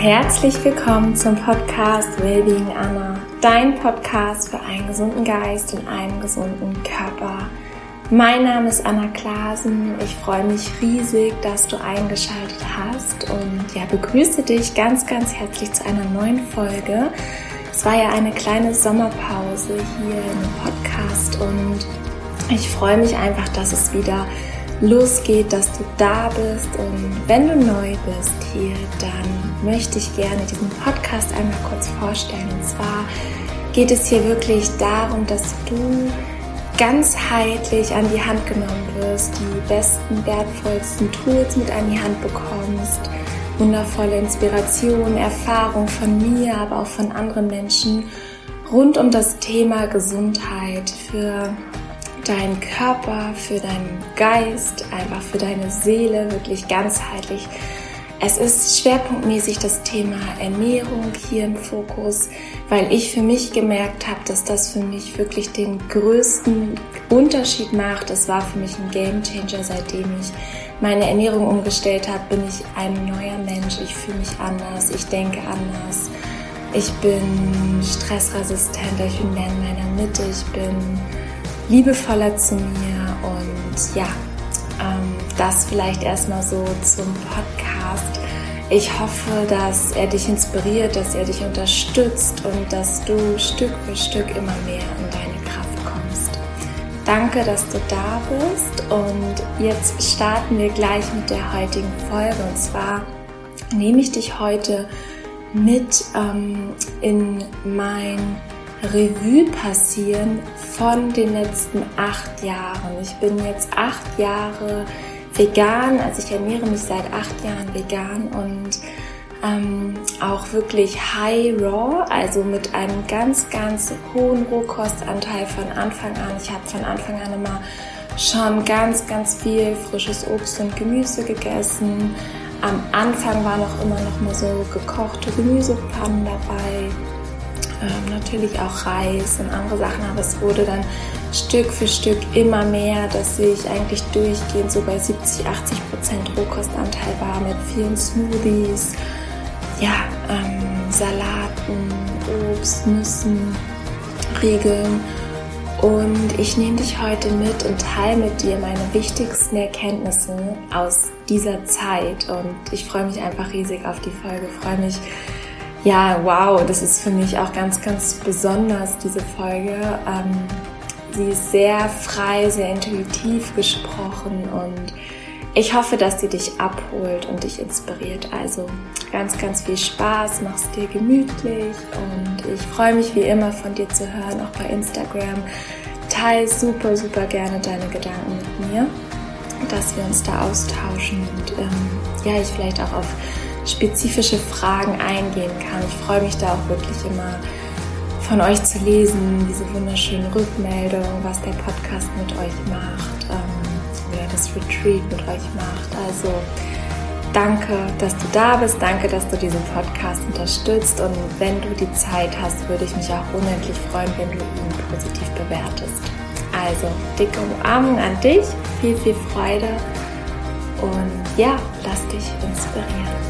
Herzlich willkommen zum Podcast Wellbeing Anna, dein Podcast für einen gesunden Geist und einen gesunden Körper. Mein Name ist Anna Klasen. Ich freue mich riesig, dass du eingeschaltet hast und ja, begrüße dich ganz, ganz herzlich zu einer neuen Folge. Es war ja eine kleine Sommerpause hier im Podcast und ich freue mich einfach, dass es wieder losgeht, dass du da bist. Und wenn du neu bist hier, dann möchte ich gerne diesen Podcast einmal kurz vorstellen. Und zwar geht es hier wirklich darum, dass du ganzheitlich an die Hand genommen wirst, die besten, wertvollsten Tools mit an die Hand bekommst, wundervolle Inspiration, Erfahrung von mir, aber auch von anderen Menschen rund um das Thema Gesundheit für deinen Körper, für deinen Geist, einfach für deine Seele, wirklich ganzheitlich. Es ist schwerpunktmäßig das Thema Ernährung hier im Fokus, weil ich für mich gemerkt habe, dass das für mich wirklich den größten Unterschied macht. Es war für mich ein Game Changer, seitdem ich meine Ernährung umgestellt habe, bin ich ein neuer Mensch. Ich fühle mich anders, ich denke anders. Ich bin stressresistenter, ich bin mehr in meiner Mitte, ich bin liebevoller zu mir und ja, das vielleicht erstmal so zum Podcast. Ich hoffe, dass er dich inspiriert, dass er dich unterstützt und dass du Stück für Stück immer mehr in deine Kraft kommst. Danke, dass du da bist und jetzt starten wir gleich mit der heutigen Folge und zwar nehme ich dich heute mit ähm, in mein Revue passieren von den letzten acht Jahren. Ich bin jetzt acht Jahre vegan, also ich ernähre mich seit acht Jahren vegan und ähm, auch wirklich high raw, also mit einem ganz, ganz hohen Rohkostanteil von Anfang an. Ich habe von Anfang an immer schon ganz, ganz viel frisches Obst und Gemüse gegessen. Am Anfang waren auch immer noch mal so gekochte Gemüsepfannen dabei ähm, natürlich auch Reis und andere Sachen, aber es wurde dann Stück für Stück immer mehr, dass ich eigentlich durchgehend so bei 70, 80 Prozent Rohkostanteil war mit vielen Smoothies, ja, ähm, Salaten, Obst, Nüssen, Riegeln. Und ich nehme dich heute mit und teile mit dir meine wichtigsten Erkenntnisse aus dieser Zeit. Und ich freue mich einfach riesig auf die Folge, freue mich ja, wow, das ist für mich auch ganz, ganz besonders, diese Folge. Ähm, sie ist sehr frei, sehr intuitiv gesprochen und ich hoffe, dass sie dich abholt und dich inspiriert. Also ganz, ganz viel Spaß, mach's dir gemütlich und ich freue mich wie immer von dir zu hören, auch bei Instagram. Teil super, super gerne deine Gedanken mit mir, dass wir uns da austauschen und ähm, ja, ich vielleicht auch auf spezifische Fragen eingehen kann. Ich freue mich da auch wirklich immer von euch zu lesen, diese wunderschönen Rückmeldungen, was der Podcast mit euch macht ähm, oder das Retreat mit euch macht. Also danke, dass du da bist, danke, dass du diesen Podcast unterstützt und wenn du die Zeit hast, würde ich mich auch unendlich freuen, wenn du ihn positiv bewertest. Also dicke Umarmung an dich, viel, viel Freude und ja, lass dich inspirieren.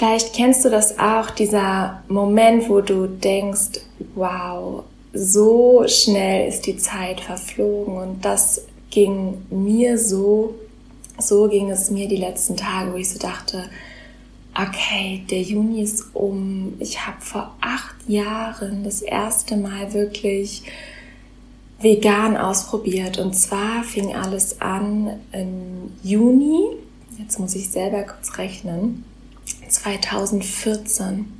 Vielleicht kennst du das auch, dieser Moment, wo du denkst, wow, so schnell ist die Zeit verflogen und das ging mir so, so ging es mir die letzten Tage, wo ich so dachte, okay, der Juni ist um. Ich habe vor acht Jahren das erste Mal wirklich vegan ausprobiert. Und zwar fing alles an im Juni. Jetzt muss ich selber kurz rechnen. 2014.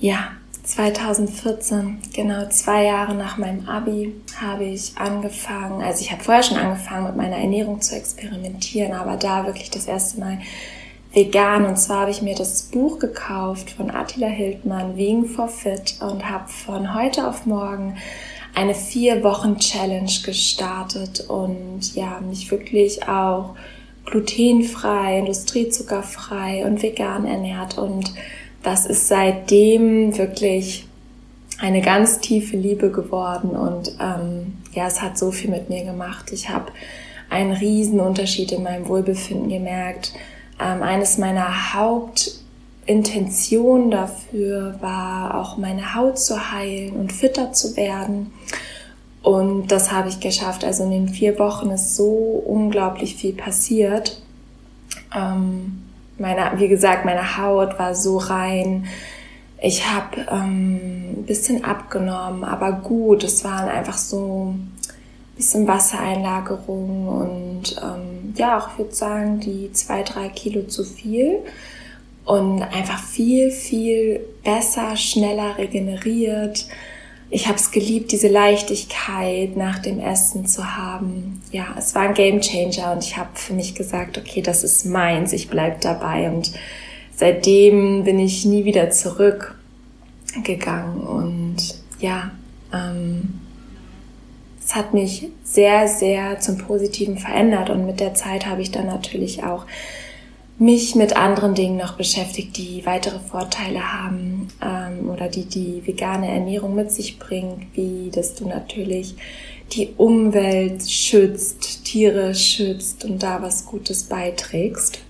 Ja, 2014, genau zwei Jahre nach meinem Abi, habe ich angefangen, also ich habe vorher schon angefangen mit meiner Ernährung zu experimentieren, aber da wirklich das erste Mal vegan. Und zwar habe ich mir das Buch gekauft von Attila Hildmann, Wegen for Fit, und habe von heute auf morgen eine vier Wochen Challenge gestartet und ja, mich wirklich auch glutenfrei, industriezuckerfrei und vegan ernährt und das ist seitdem wirklich eine ganz tiefe Liebe geworden und ähm, ja, es hat so viel mit mir gemacht. Ich habe einen riesen Unterschied in meinem Wohlbefinden gemerkt. Ähm, eines meiner Hauptintentionen dafür war auch meine Haut zu heilen und fitter zu werden. Und das habe ich geschafft. Also in den vier Wochen ist so unglaublich viel passiert. Ähm, meine, wie gesagt, meine Haut war so rein. Ich habe ähm, ein bisschen abgenommen, aber gut. Es waren einfach so ein bisschen Wassereinlagerung und ähm, ja, auch ich würde sagen, die zwei, drei Kilo zu viel. Und einfach viel, viel besser, schneller regeneriert ich habe es geliebt, diese Leichtigkeit nach dem Essen zu haben. Ja, es war ein Game Changer und ich habe für mich gesagt, okay, das ist meins, ich bleib dabei. Und seitdem bin ich nie wieder zurückgegangen. Und ja, ähm, es hat mich sehr, sehr zum Positiven verändert. Und mit der Zeit habe ich dann natürlich auch mich mit anderen Dingen noch beschäftigt, die weitere Vorteile haben ähm, oder die die vegane Ernährung mit sich bringt, wie dass du natürlich die Umwelt schützt, Tiere schützt und da was Gutes beiträgst.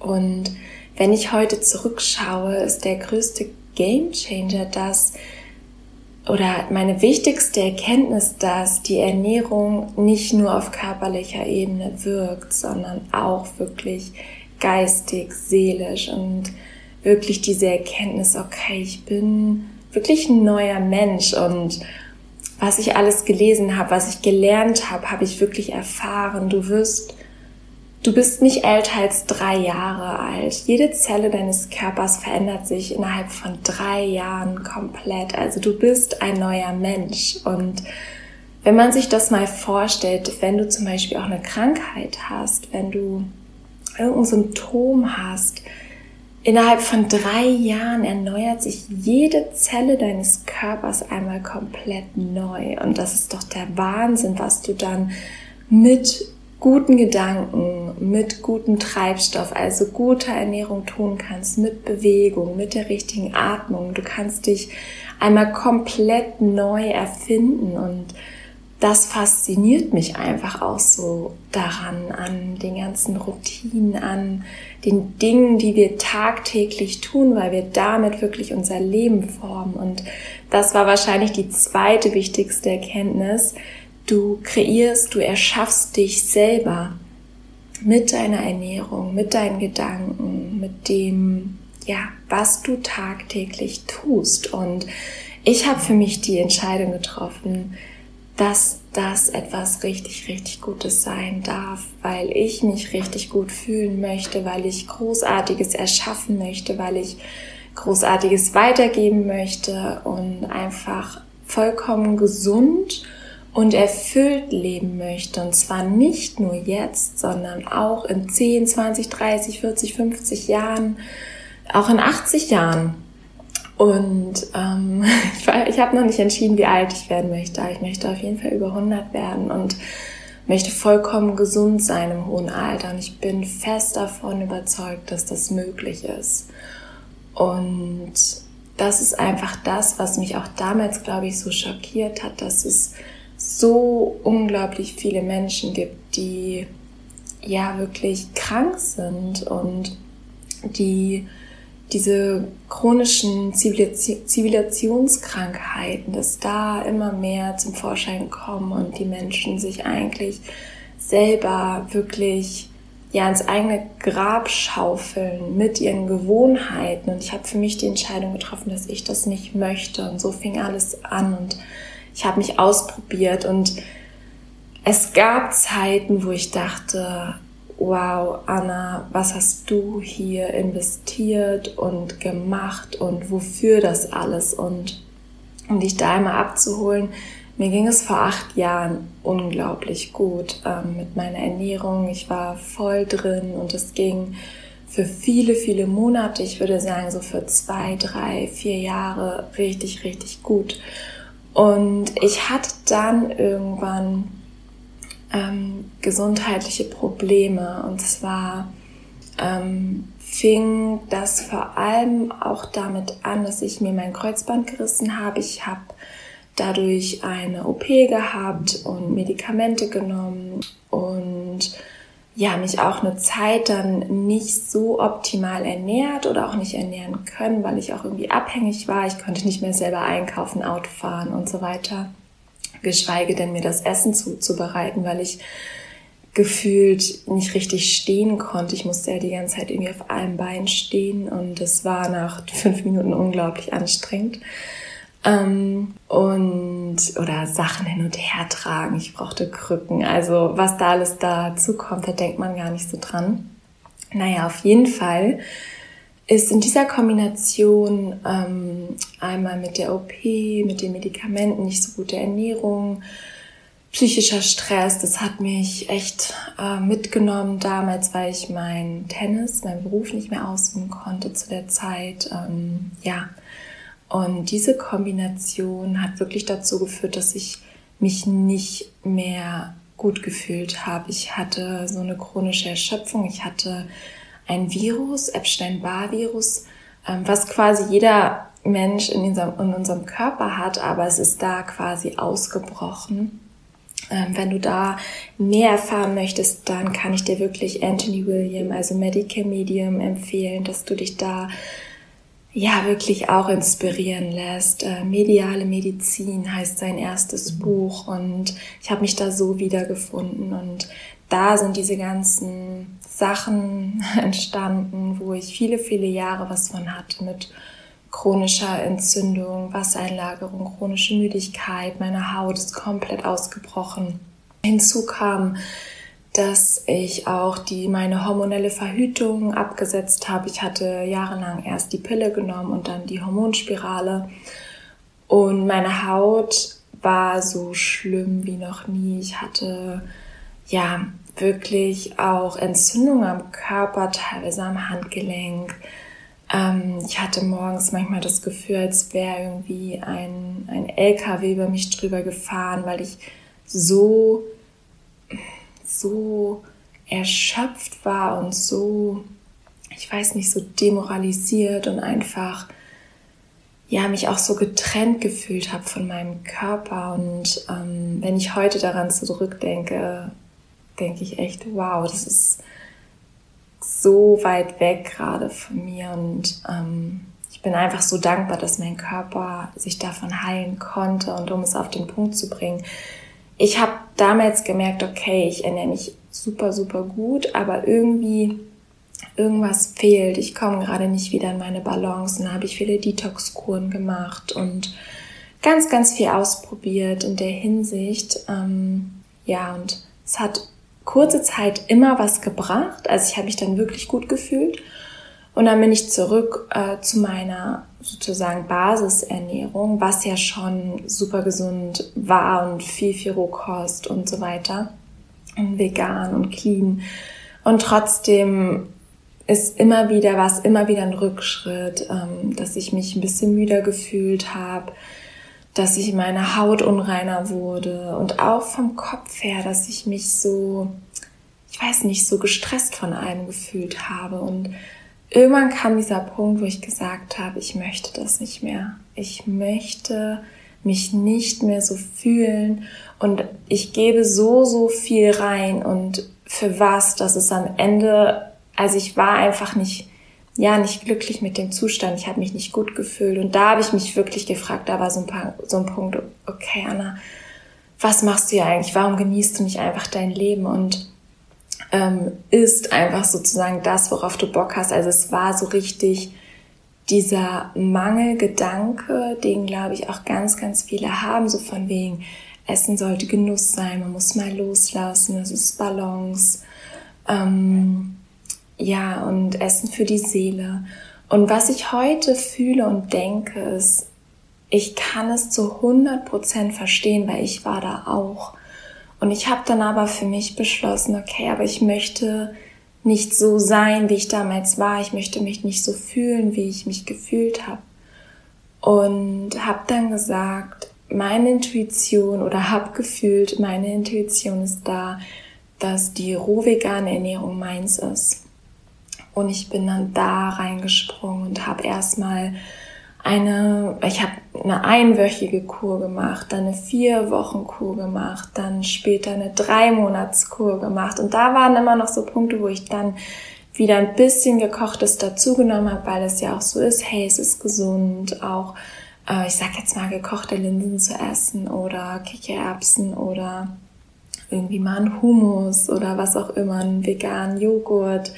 Und wenn ich heute zurückschaue, ist der größte Game Changer das, oder meine wichtigste Erkenntnis, dass die Ernährung nicht nur auf körperlicher Ebene wirkt, sondern auch wirklich geistig, seelisch und wirklich diese Erkenntnis, okay, ich bin wirklich ein neuer Mensch und was ich alles gelesen habe, was ich gelernt habe, habe ich wirklich erfahren. Du wirst, du bist nicht älter als drei Jahre alt. Jede Zelle deines Körpers verändert sich innerhalb von drei Jahren komplett. Also du bist ein neuer Mensch und wenn man sich das mal vorstellt, wenn du zum Beispiel auch eine Krankheit hast, wenn du irgendein Symptom hast, innerhalb von drei Jahren erneuert sich jede Zelle deines Körpers einmal komplett neu. Und das ist doch der Wahnsinn, was du dann mit guten Gedanken, mit gutem Treibstoff, also guter Ernährung tun kannst, mit Bewegung, mit der richtigen Atmung. Du kannst dich einmal komplett neu erfinden und das fasziniert mich einfach auch so daran, an den ganzen Routinen, an den Dingen, die wir tagtäglich tun, weil wir damit wirklich unser Leben formen. Und das war wahrscheinlich die zweite wichtigste Erkenntnis. Du kreierst, du erschaffst dich selber mit deiner Ernährung, mit deinen Gedanken, mit dem, ja, was du tagtäglich tust. Und ich habe für mich die Entscheidung getroffen, dass das etwas richtig, richtig Gutes sein darf, weil ich mich richtig gut fühlen möchte, weil ich Großartiges erschaffen möchte, weil ich Großartiges weitergeben möchte und einfach vollkommen gesund und erfüllt leben möchte. Und zwar nicht nur jetzt, sondern auch in 10, 20, 30, 40, 50 Jahren, auch in 80 Jahren. Und ähm, ich, habe noch nicht entschieden, wie alt ich werden möchte. Ich möchte auf jeden Fall über 100 werden und möchte vollkommen gesund sein im hohen Alter. Und ich bin fest davon überzeugt, dass das möglich ist. Und das ist einfach das, was mich auch damals, glaube ich, so schockiert hat, dass es so unglaublich viele Menschen gibt, die ja wirklich krank sind und die diese chronischen Zivilisationskrankheiten, dass da immer mehr zum Vorschein kommen und die Menschen sich eigentlich selber wirklich ja ins eigene Grab schaufeln mit ihren Gewohnheiten. Und ich habe für mich die Entscheidung getroffen, dass ich das nicht möchte. Und so fing alles an und ich habe mich ausprobiert und es gab Zeiten, wo ich dachte, wow, Anna, was hast du hier investiert und gemacht und wofür das alles? Und um dich da einmal abzuholen, mir ging es vor acht Jahren unglaublich gut ähm, mit meiner Ernährung. Ich war voll drin und es ging für viele, viele Monate, ich würde sagen so für zwei, drei, vier Jahre richtig, richtig gut. Und ich hatte dann irgendwann ähm, gesundheitliche Probleme. Und zwar ähm, fing das vor allem auch damit an, dass ich mir mein Kreuzband gerissen habe. Ich habe dadurch eine OP gehabt und Medikamente genommen und ja, mich auch eine Zeit dann nicht so optimal ernährt oder auch nicht ernähren können, weil ich auch irgendwie abhängig war. Ich konnte nicht mehr selber einkaufen, Auto fahren und so weiter. Geschweige denn mir das Essen zuzubereiten, weil ich gefühlt nicht richtig stehen konnte. Ich musste ja die ganze Zeit irgendwie auf einem Bein stehen und es war nach fünf Minuten unglaublich anstrengend. Ähm, und oder Sachen hin und her tragen. Ich brauchte Krücken. Also was da alles dazu kommt, da denkt man gar nicht so dran. Naja, auf jeden Fall ist in dieser Kombination ähm, einmal mit der OP, mit den Medikamenten, nicht so gute Ernährung, psychischer Stress, das hat mich echt äh, mitgenommen damals, weil ich mein Tennis, meinen Beruf nicht mehr ausüben konnte zu der Zeit. Ähm, ja, und diese Kombination hat wirklich dazu geführt, dass ich mich nicht mehr gut gefühlt habe. Ich hatte so eine chronische Erschöpfung. Ich hatte ein Virus, Epstein-Barr-Virus, ähm, was quasi jeder Mensch in unserem, in unserem Körper hat, aber es ist da quasi ausgebrochen. Ähm, wenn du da mehr erfahren möchtest, dann kann ich dir wirklich Anthony William, also Medical Medium, empfehlen, dass du dich da ja wirklich auch inspirieren lässt. Äh, Mediale Medizin heißt sein erstes mhm. Buch und ich habe mich da so wiedergefunden und da sind diese ganzen Sachen entstanden, wo ich viele, viele Jahre was von hatte mit chronischer Entzündung, Wassereinlagerung, chronische Müdigkeit, meine Haut ist komplett ausgebrochen. Hinzu kam dass ich auch die meine hormonelle Verhütung abgesetzt habe. Ich hatte jahrelang erst die Pille genommen und dann die Hormonspirale und meine Haut war so schlimm wie noch nie. Ich hatte ja wirklich auch Entzündungen am Körper, teilweise am Handgelenk. Ähm, ich hatte morgens manchmal das Gefühl, als wäre irgendwie ein, ein LKW über mich drüber gefahren, weil ich so so erschöpft war und so, ich weiß nicht, so demoralisiert und einfach, ja, mich auch so getrennt gefühlt habe von meinem Körper. Und ähm, wenn ich heute daran zurückdenke, denke ich echt, wow, das ist so weit weg gerade von mir. Und ähm, ich bin einfach so dankbar, dass mein Körper sich davon heilen konnte. Und um es auf den Punkt zu bringen, ich habe damals gemerkt, okay, ich ernähre mich super, super gut, aber irgendwie irgendwas fehlt. Ich komme gerade nicht wieder in meine Balance. Da habe ich viele Detox-Kuren gemacht und ganz, ganz viel ausprobiert in der Hinsicht. Ähm, ja, und es hat kurze Zeit immer was gebracht. Also ich habe mich dann wirklich gut gefühlt. Und dann bin ich zurück äh, zu meiner sozusagen Basisernährung, was ja schon super gesund war und viel, viel Rohkost und so weiter. Und vegan und clean. Und trotzdem ist immer wieder was, immer wieder ein Rückschritt, ähm, dass ich mich ein bisschen müder gefühlt habe, dass ich meine Haut unreiner wurde und auch vom Kopf her, dass ich mich so, ich weiß nicht, so gestresst von allem gefühlt habe. Und irgendwann kam dieser Punkt, wo ich gesagt habe, ich möchte das nicht mehr. Ich möchte mich nicht mehr so fühlen und ich gebe so, so viel rein. Und für was, dass es am Ende, also ich war einfach nicht, ja, nicht glücklich mit dem Zustand. Ich habe mich nicht gut gefühlt und da habe ich mich wirklich gefragt, da war so ein, paar, so ein Punkt, okay, Anna, was machst du ja eigentlich? Warum genießt du nicht einfach dein Leben? Und ähm, ist einfach sozusagen das, worauf du Bock hast. Also es war so richtig dieser Mangelgedanke, den glaube ich auch ganz, ganz viele haben, so von wegen, Essen sollte Genuss sein, man muss mal loslassen, es ist Balance. Ähm, ja, und Essen für die Seele. Und was ich heute fühle und denke, ist, ich kann es zu 100% verstehen, weil ich war da auch. Und ich habe dann aber für mich beschlossen, okay, aber ich möchte nicht so sein, wie ich damals war. Ich möchte mich nicht so fühlen, wie ich mich gefühlt habe. Und habe dann gesagt, meine Intuition oder habe gefühlt, meine Intuition ist da, dass die roh vegane Ernährung meins ist. Und ich bin dann da reingesprungen und habe erstmal eine, ich habe eine einwöchige Kur gemacht, dann eine vier Wochen Kur gemacht, dann später eine drei Monats Kur gemacht. Und da waren immer noch so Punkte, wo ich dann wieder ein bisschen gekochtes dazugenommen habe, weil es ja auch so ist, hey, es ist gesund, auch äh, ich sag jetzt mal gekochte Linsen zu essen oder Kichererbsen oder irgendwie mal ein Hummus oder was auch immer, einen veganen Joghurt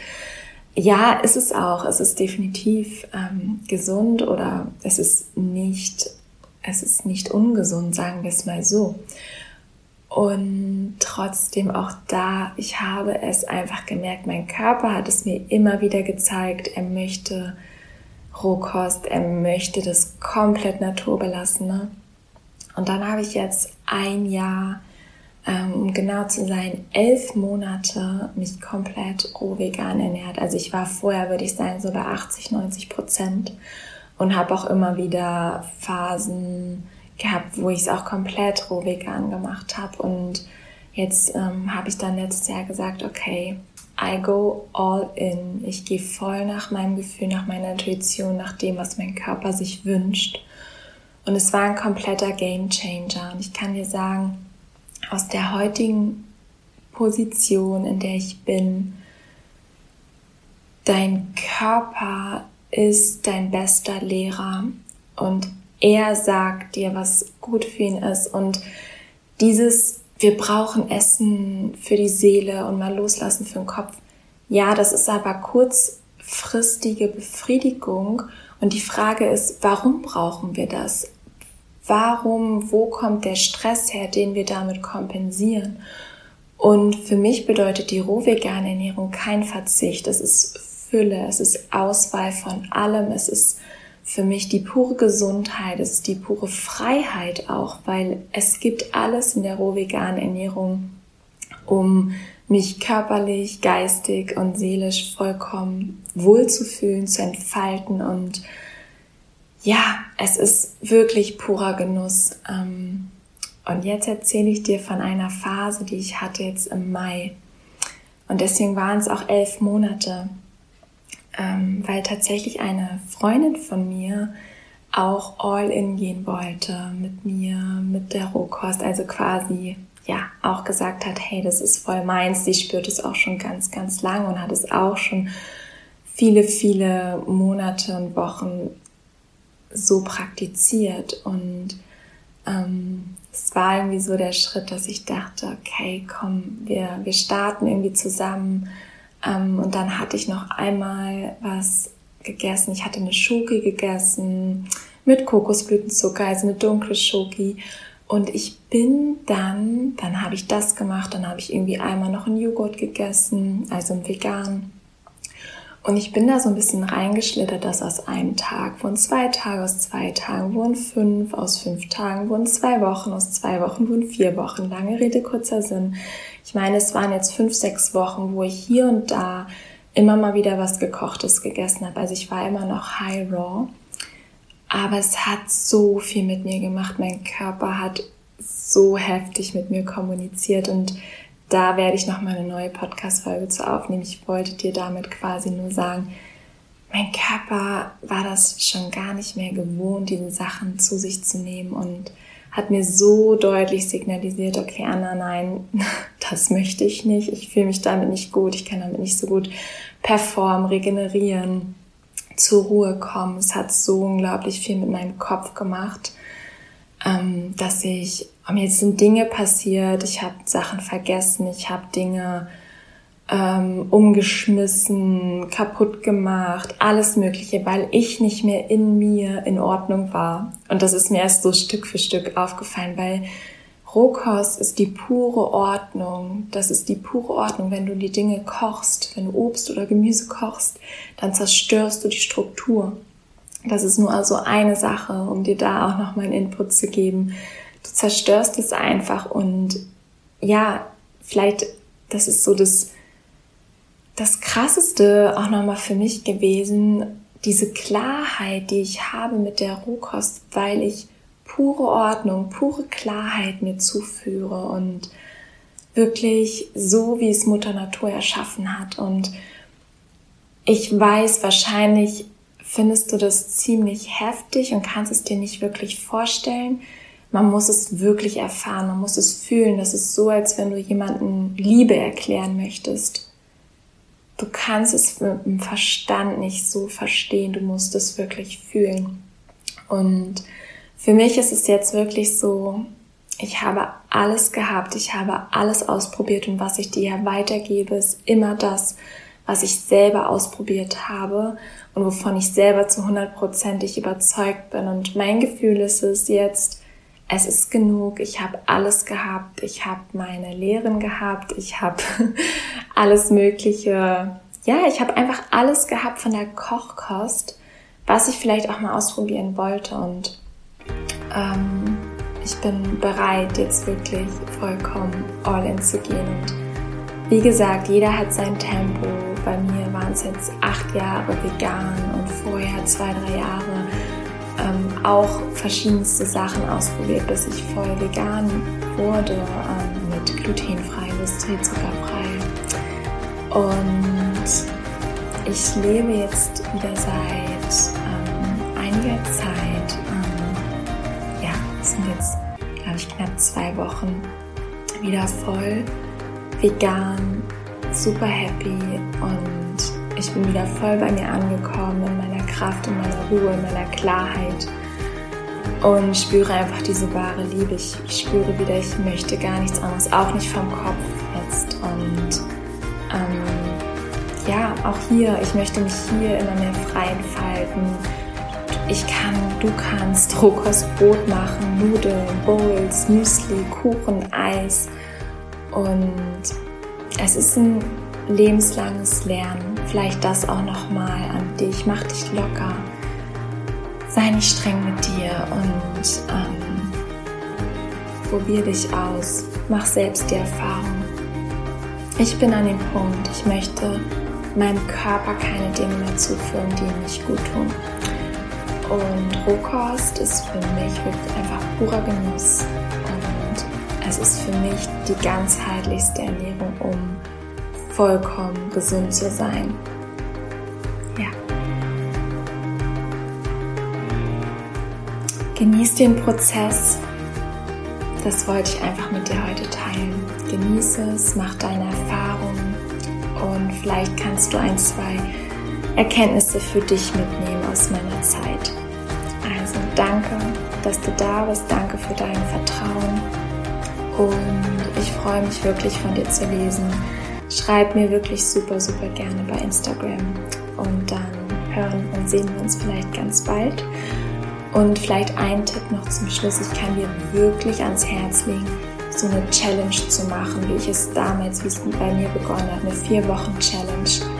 ja, ist es auch. Es ist definitiv ähm, gesund oder es ist nicht, es ist nicht ungesund, sagen wir es mal so. Und trotzdem auch da, ich habe es einfach gemerkt, mein Körper hat es mir immer wieder gezeigt, er möchte Rohkost, er möchte das komplett naturbelassene. Und dann habe ich jetzt ein Jahr um genau zu sein, elf Monate mich komplett roh vegan ernährt. Also ich war vorher, würde ich sagen, so bei 80, 90 Prozent und habe auch immer wieder Phasen gehabt, wo ich es auch komplett roh vegan gemacht habe. Und jetzt ähm, habe ich dann letztes Jahr gesagt, okay, I go all in. Ich gehe voll nach meinem Gefühl, nach meiner Intuition, nach dem, was mein Körper sich wünscht. Und es war ein kompletter Game Changer. Und ich kann dir sagen, aus der heutigen Position, in der ich bin, dein Körper ist dein bester Lehrer und er sagt dir, was gut für ihn ist und dieses, wir brauchen Essen für die Seele und mal loslassen für den Kopf. Ja, das ist aber kurzfristige Befriedigung und die Frage ist, warum brauchen wir das? Warum, wo kommt der Stress her, den wir damit kompensieren. Und für mich bedeutet die rohvegane Ernährung kein Verzicht. Es ist Fülle, es ist Auswahl von allem, es ist für mich die pure Gesundheit, es ist die pure Freiheit auch, weil es gibt alles in der rohveganen Ernährung, um mich körperlich, geistig und seelisch vollkommen wohlzufühlen, zu entfalten und ja, es ist wirklich purer Genuss. Ähm, und jetzt erzähle ich dir von einer Phase, die ich hatte jetzt im Mai. Und deswegen waren es auch elf Monate, ähm, weil tatsächlich eine Freundin von mir auch all in gehen wollte mit mir, mit der Rohkost, also quasi ja auch gesagt hat, hey, das ist voll meins. Sie spürt es auch schon ganz, ganz lang und hat es auch schon viele, viele Monate und Wochen so praktiziert. Und ähm, es war irgendwie so der Schritt, dass ich dachte, okay, komm, wir, wir starten irgendwie zusammen. Ähm, und dann hatte ich noch einmal was gegessen. Ich hatte eine Schoki gegessen mit Kokosblütenzucker, also eine dunkle Schoki. Und ich bin dann, dann habe ich das gemacht, dann habe ich irgendwie einmal noch einen Joghurt gegessen, also einen vegan. Und ich bin da so ein bisschen reingeschlittert, dass aus einem Tag wurden zwei Tage, aus zwei Tagen wurden fünf, aus fünf Tagen wurden zwei Wochen, aus zwei Wochen wurden vier Wochen. Lange Rede, kurzer Sinn. Ich meine, es waren jetzt fünf, sechs Wochen, wo ich hier und da immer mal wieder was Gekochtes gegessen habe. Also ich war immer noch high raw. Aber es hat so viel mit mir gemacht. Mein Körper hat so heftig mit mir kommuniziert und da werde ich noch mal eine neue Podcast-Folge zu aufnehmen. Ich wollte dir damit quasi nur sagen, mein Körper war das schon gar nicht mehr gewohnt, diese Sachen zu sich zu nehmen und hat mir so deutlich signalisiert, okay, Anna, nein, das möchte ich nicht. Ich fühle mich damit nicht gut. Ich kann damit nicht so gut performen, regenerieren, zur Ruhe kommen. Es hat so unglaublich viel mit meinem Kopf gemacht, ähm, dass ich mir sind Dinge passiert, ich habe Sachen vergessen, ich habe Dinge ähm, umgeschmissen, kaputt gemacht, alles Mögliche, weil ich nicht mehr in mir in Ordnung war. Und das ist mir erst so Stück für Stück aufgefallen, weil Rohkost ist die pure Ordnung. Das ist die pure Ordnung. Wenn du die Dinge kochst, wenn du Obst oder Gemüse kochst, dann zerstörst du die Struktur. Das ist nur also eine Sache, um dir da auch nochmal einen Input zu geben du zerstörst es einfach und ja, vielleicht, das ist so das, das krasseste auch nochmal für mich gewesen, diese Klarheit, die ich habe mit der Rohkost, weil ich pure Ordnung, pure Klarheit mir zuführe und wirklich so, wie es Mutter Natur erschaffen hat. Und ich weiß, wahrscheinlich findest du das ziemlich heftig und kannst es dir nicht wirklich vorstellen. Man muss es wirklich erfahren, man muss es fühlen. Das ist so, als wenn du jemanden Liebe erklären möchtest. Du kannst es mit dem Verstand nicht so verstehen, du musst es wirklich fühlen. Und für mich ist es jetzt wirklich so, ich habe alles gehabt, ich habe alles ausprobiert und was ich dir weitergebe, ist immer das, was ich selber ausprobiert habe und wovon ich selber zu hundertprozentig überzeugt bin. Und mein Gefühl ist es jetzt, es ist genug, ich habe alles gehabt, ich habe meine Lehren gehabt, ich habe alles Mögliche, ja, ich habe einfach alles gehabt von der Kochkost, was ich vielleicht auch mal ausprobieren wollte. Und ähm, ich bin bereit, jetzt wirklich vollkommen all in zu gehen. Und wie gesagt, jeder hat sein Tempo. Bei mir waren es jetzt acht Jahre vegan und vorher zwei, drei Jahre ähm, auch verschiedenste Sachen ausprobiert, bis ich voll vegan wurde, ähm, mit glutenfrei, industriezuckerfrei. Und ich lebe jetzt wieder seit ähm, einiger Zeit sind jetzt, glaube ich, knapp zwei Wochen wieder voll vegan, super happy und ich bin wieder voll bei mir angekommen, in meiner Kraft, in meiner Ruhe, in meiner Klarheit und spüre einfach diese wahre Liebe. Ich, ich spüre wieder, ich möchte gar nichts anderes, auch nicht vom Kopf jetzt und ähm, ja, auch hier, ich möchte mich hier immer mehr frei entfalten ich kann, du kannst Rohkostbrot machen, Nudeln, Bowls, Müsli, Kuchen, Eis. Und es ist ein lebenslanges Lernen. Vielleicht das auch nochmal an dich. Mach dich locker. Sei nicht streng mit dir und ähm, probier dich aus. Mach selbst die Erfahrung. Ich bin an dem Punkt, ich möchte meinem Körper keine Dinge mehr zuführen, die ihm nicht gut tun. Und Rohkost ist für mich wirklich einfach purer Genuss. Und es ist für mich die ganzheitlichste Ernährung, um vollkommen gesund zu sein. Ja. Genieß den Prozess. Das wollte ich einfach mit dir heute teilen. Genieße es, mach deine Erfahrungen und vielleicht kannst du ein, zwei Erkenntnisse für dich mitnehmen aus meiner Zeit. Also danke, dass du da bist. Danke für dein Vertrauen. Und ich freue mich wirklich von dir zu lesen. Schreib mir wirklich super, super gerne bei Instagram. Und dann hören und sehen wir uns vielleicht ganz bald. Und vielleicht ein Tipp noch zum Schluss. Ich kann dir wirklich ans Herz legen, so eine Challenge zu machen, wie ich es damals, wie es bei mir begonnen hat, eine vier Wochen Challenge.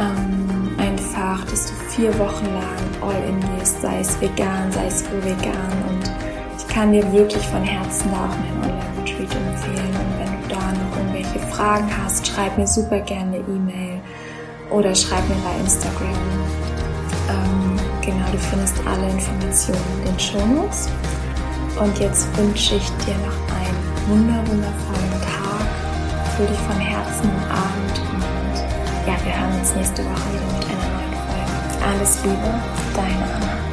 Ähm, einfach, dass du vier Wochen lang all in gehst, sei es vegan, sei es vegan. Und ich kann dir wirklich von Herzen da auch meinen Online-Retreat empfehlen. Und wenn da noch irgendwelche Fragen hast, schreib mir super gerne E-Mail oder schreib mir bei Instagram. Ähm, genau, du findest alle Informationen in den Show Notes. Und jetzt wünsche ich dir noch einen wunder wundervollen Tag. Fühl dich von Herzen umarmt und ja, wir hören uns nächste Woche wieder mit einer neuen Folge. Alles Liebe, deine Anna.